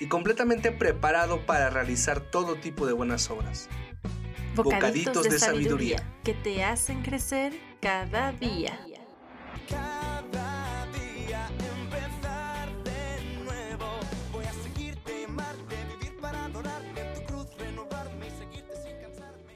y completamente preparado para realizar todo tipo de buenas obras. Bocaditos, de, sabiduría que te hacen crecer cada día. Cada día empezar de nuevo. Voy a seguirte, amarte, vivir para adorarte, en tu cruz renovarme y seguirte sin cansarme.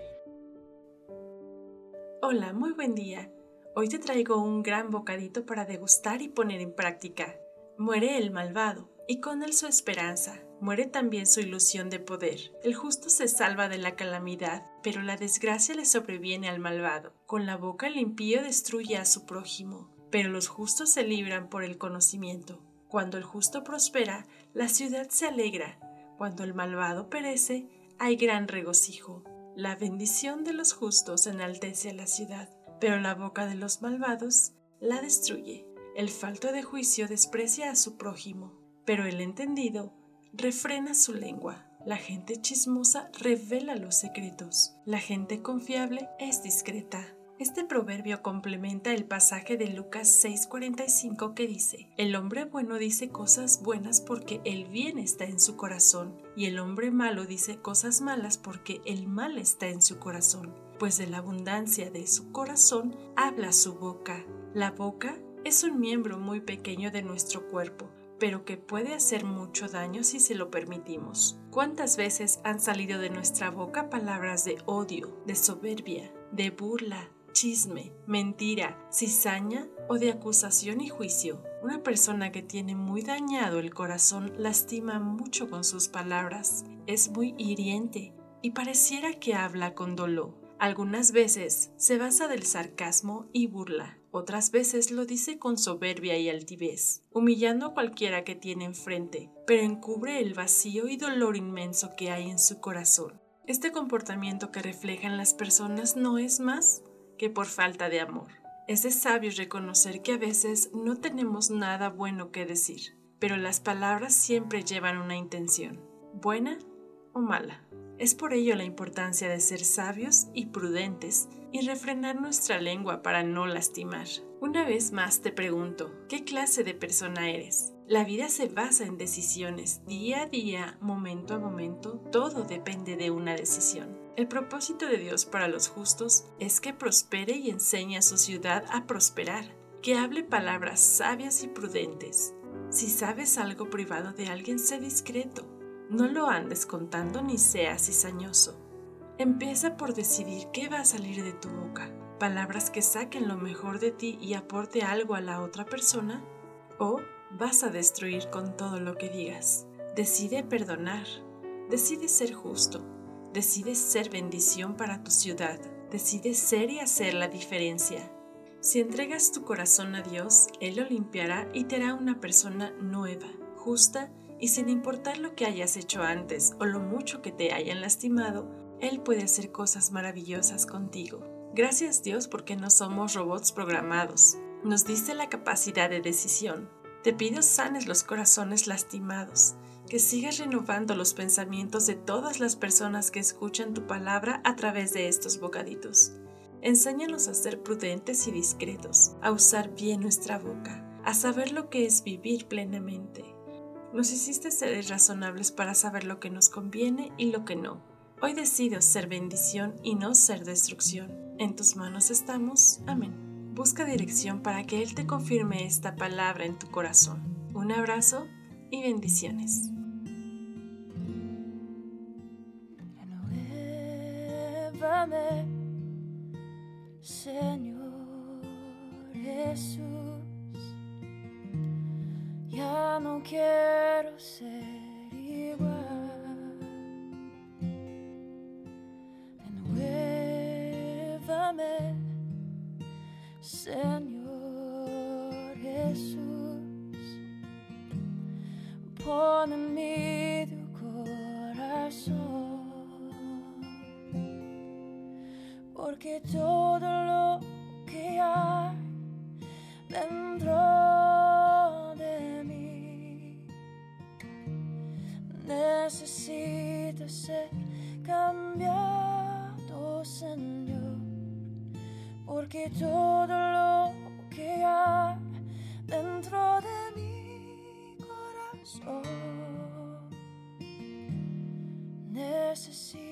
Hola, muy buen día. Hoy te traigo un gran bocadito para degustar y poner en práctica. Muere el malvado, y con él su esperanza. Muere también su ilusión de poder. El justo se salva de la calamidad, pero la desgracia le sobreviene al malvado. Con la boca el impío destruye a su prójimo, pero los justos se libran por el conocimiento. Cuando el justo prospera, la ciudad se alegra. Cuando el malvado perece, hay gran regocijo. La bendición de los justos enaltece a la ciudad, pero la boca de los malvados la destruye. El falto de juicio desprecia a su prójimo, pero el entendido refrena su lengua. La gente chismosa revela los secretos. La gente confiable es discreta. Este proverbio complementa el pasaje de Lucas 6:45 que dice, El hombre bueno dice cosas buenas porque el bien está en su corazón, y el hombre malo dice cosas malas porque el mal está en su corazón, pues de la abundancia de su corazón habla su boca. La boca es un miembro muy pequeño de nuestro cuerpo, pero que puede hacer mucho daño si se lo permitimos. ¿Cuántas veces han salido de nuestra boca palabras de odio, de soberbia, de burla, chisme, mentira, cizaña o de acusación y juicio? Una persona que tiene muy dañado el corazón lastima mucho con sus palabras, es muy hiriente y pareciera que habla con dolor. Algunas veces se basa del sarcasmo y burla, otras veces lo dice con soberbia y altivez, humillando a cualquiera que tiene enfrente, pero encubre el vacío y dolor inmenso que hay en su corazón. Este comportamiento que reflejan las personas no es más que por falta de amor. Es de sabio reconocer que a veces no tenemos nada bueno que decir, pero las palabras siempre llevan una intención, buena o mala. Es por ello la importancia de ser sabios y prudentes y refrenar nuestra lengua para no lastimar. Una vez más te pregunto, ¿qué clase de persona eres? La vida se basa en decisiones, día a día, momento a momento, todo depende de una decisión. El propósito de Dios para los justos es que prospere y enseñe a su ciudad a prosperar, que hable palabras sabias y prudentes. Si sabes algo privado de alguien, sé discreto no lo andes contando ni seas cizañoso. Empieza por decidir qué va a salir de tu boca. Palabras que saquen lo mejor de ti y aporte algo a la otra persona. O vas a destruir con todo lo que digas. Decide perdonar. Decide ser justo. Decide ser bendición para tu ciudad. Decide ser y hacer la diferencia. Si entregas tu corazón a Dios, Él lo limpiará y te hará una persona nueva, justa y sin importar lo que hayas hecho antes o lo mucho que te hayan lastimado, Él puede hacer cosas maravillosas contigo. Gracias Dios porque no somos robots programados. Nos diste la capacidad de decisión. Te pido sanes los corazones lastimados, que sigas renovando los pensamientos de todas las personas que escuchan tu palabra a través de estos bocaditos. Enséñanos a ser prudentes y discretos, a usar bien nuestra boca, a saber lo que es vivir plenamente nos hiciste seres razonables para saber lo que nos conviene y lo que no. Hoy decido ser bendición y no ser destrucción. En tus manos estamos. Amén. Busca dirección para que Él te confirme esta palabra en tu corazón. Un abrazo y bendiciones. Señor Jesús quiero ser igual. Renuévame, Señor Jesús. Pon en mí tu corazón, porque todo cambiado, Señor, porque todo lo que hay dentro de mi corazón necesita